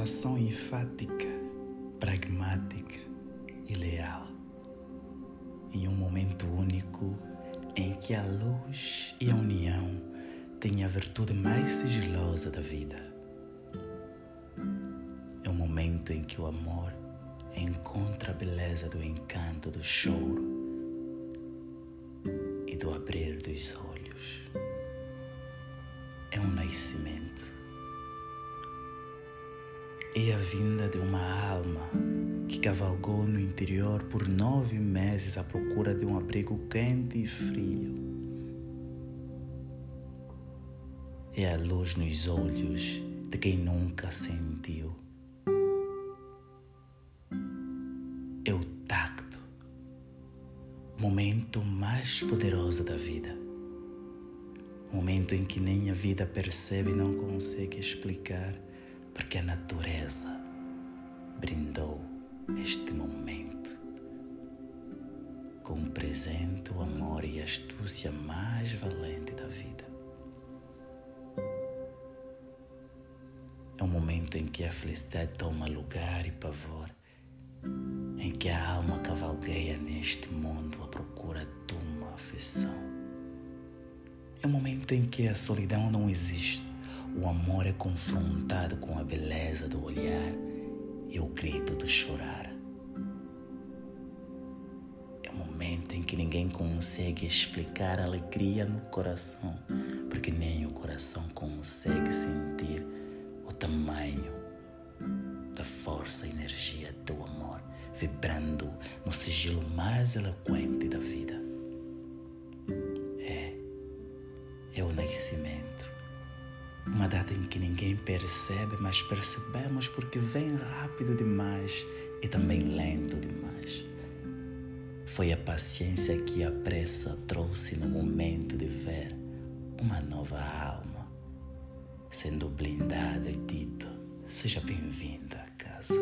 relação enfática, pragmática e leal. Em um momento único em que a luz e a união têm a virtude mais sigilosa da vida. É um momento em que o amor encontra a beleza do encanto do choro e do abrir dos olhos. É um nascimento. É a vinda de uma alma que cavalgou no interior por nove meses à procura de um abrigo quente e frio. É a luz nos olhos de quem nunca sentiu. É o tacto, o momento mais poderoso da vida. Momento em que nem a vida percebe e não consegue explicar, porque a natureza brindou este momento com um presente o amor e a astúcia mais valente da vida. É um momento em que a felicidade toma lugar e pavor, em que a alma cavalgueia neste mundo à procura de uma afeição. É um momento em que a solidão não existe, o amor é confrontado com a beleza do olhar e o grito do chorar. É o momento em que ninguém consegue explicar a alegria no coração, porque nem o coração consegue sentir o tamanho da força e energia do amor vibrando no sigilo mais eloquente da vida. É, é o nascimento uma data em que ninguém percebe, mas percebemos porque vem rápido demais e também lento demais. Foi a paciência que a pressa trouxe no momento de ver uma nova alma sendo blindada e dito: Seja bem-vinda a casa.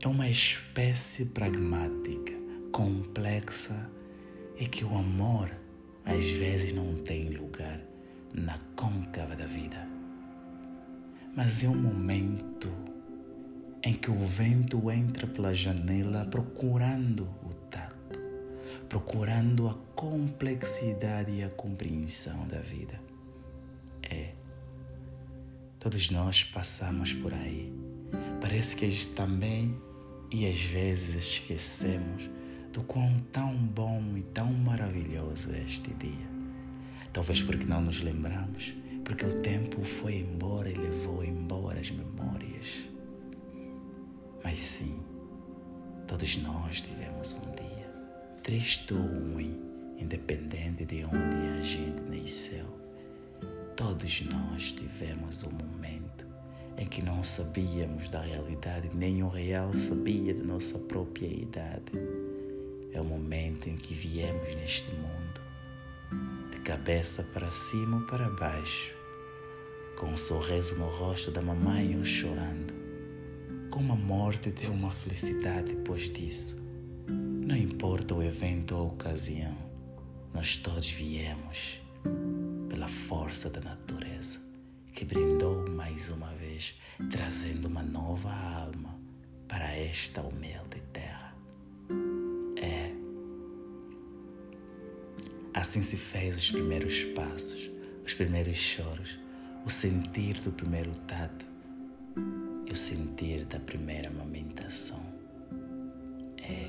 É uma espécie pragmática, complexa e que o amor às vezes não tem lugar na côncava da vida. Mas é um momento em que o vento entra pela janela procurando o tato, procurando a complexidade e a compreensão da vida. É, todos nós passamos por aí. Parece que também e às vezes esquecemos do quão tão bom e tão maravilhoso é este dia. Talvez porque não nos lembramos, porque o tempo foi embora e levou embora as memórias. Mas sim, todos nós tivemos um dia, triste ou ruim, independente de onde a gente nasceu. Todos nós tivemos um momento em que não sabíamos da realidade, nem o real sabia da nossa própria idade é o momento em que viemos neste mundo, de cabeça para cima ou para baixo, com um sorriso no rosto da mamãe ou chorando, como a morte deu uma felicidade depois disso. Não importa o evento ou a ocasião, nós todos viemos pela força da natureza que brindou mais uma vez, trazendo uma nova alma para esta humilde Assim se fez os primeiros passos, os primeiros choros, o sentir do primeiro tato e o sentir da primeira amamentação. É,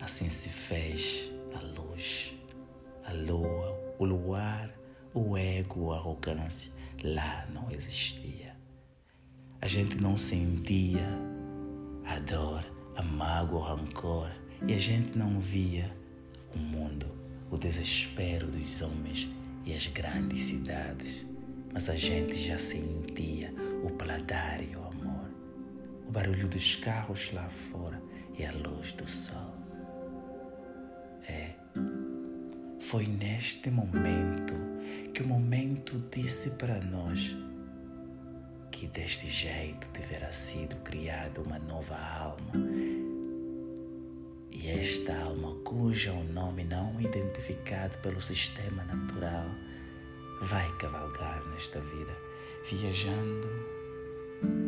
assim se fez a luz, a lua, o luar, o ego, a arrogância. Lá não existia. A gente não sentia a dor, a mágoa, o rancor e a gente não via o desespero dos homens e as grandes cidades, mas a gente já sentia o paladar e o amor, o barulho dos carros lá fora e a luz do sol. É, foi neste momento que o momento disse para nós que deste jeito tivera sido criada uma nova alma esta alma, cujo nome não identificado pelo sistema natural, vai cavalgar nesta vida, viajando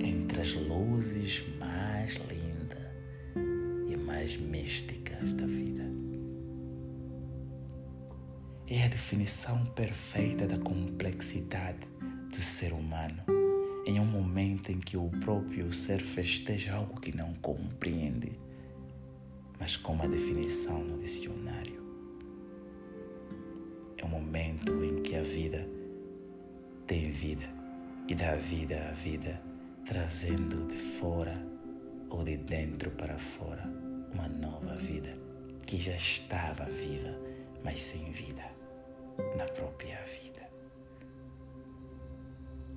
entre as luzes mais lindas e mais místicas da vida. É a definição perfeita da complexidade do ser humano em um momento em que o próprio ser festeja algo que não compreende, mas com uma definição no dicionário. É um momento em que a vida tem vida e dá vida à vida, trazendo de fora ou de dentro para fora uma nova vida que já estava viva, mas sem vida na própria vida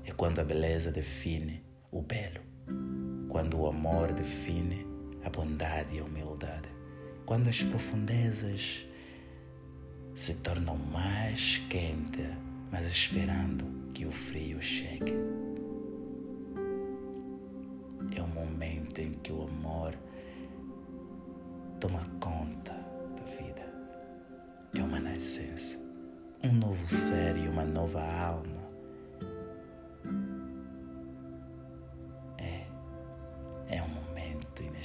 é quando a beleza define o belo, quando o amor define a bondade e a humildade, quando as profundezas se tornam mais quentes, mas esperando que o frio chegue. É o momento em que o amor toma conta da vida. É uma nascença, um novo ser e uma nova alma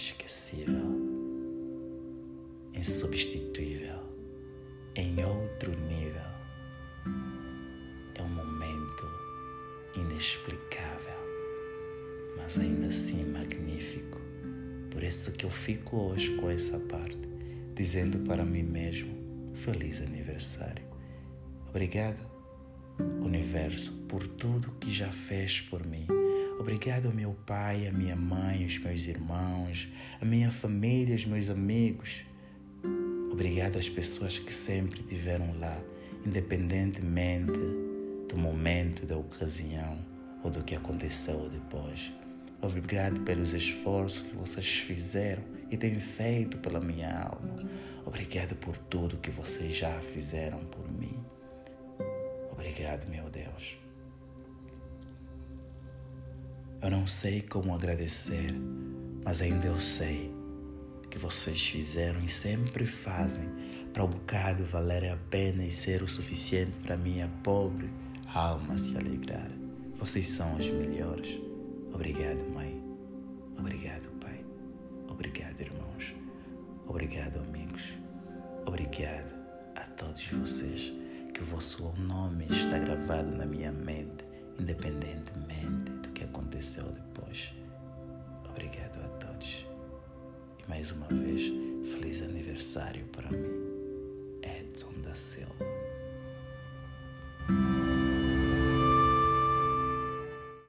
inesquecível, insubstituível, em outro nível. É um momento inexplicável, mas ainda assim magnífico. Por isso que eu fico hoje com essa parte, dizendo para mim mesmo: Feliz aniversário. Obrigado, Universo, por tudo que já fez por mim Obrigado ao meu pai, à minha mãe, aos meus irmãos, à minha família, aos meus amigos. Obrigado às pessoas que sempre estiveram lá, independentemente do momento, da ocasião ou do que aconteceu depois. Obrigado pelos esforços que vocês fizeram e têm feito pela minha alma. Obrigado por tudo que vocês já fizeram por mim. Obrigado, meu Deus. Eu não sei como agradecer, mas ainda eu sei que vocês fizeram e sempre fazem para o bocado valer a pena e ser o suficiente para minha pobre alma se alegrar. Vocês são os melhores. Obrigado, mãe. Obrigado, pai. Obrigado, irmãos. Obrigado, amigos. Obrigado a todos vocês que o vosso nome está gravado na minha mente, independentemente aconteceu depois. Obrigado a todos. E mais uma vez, feliz aniversário para mim, Edson da Silva.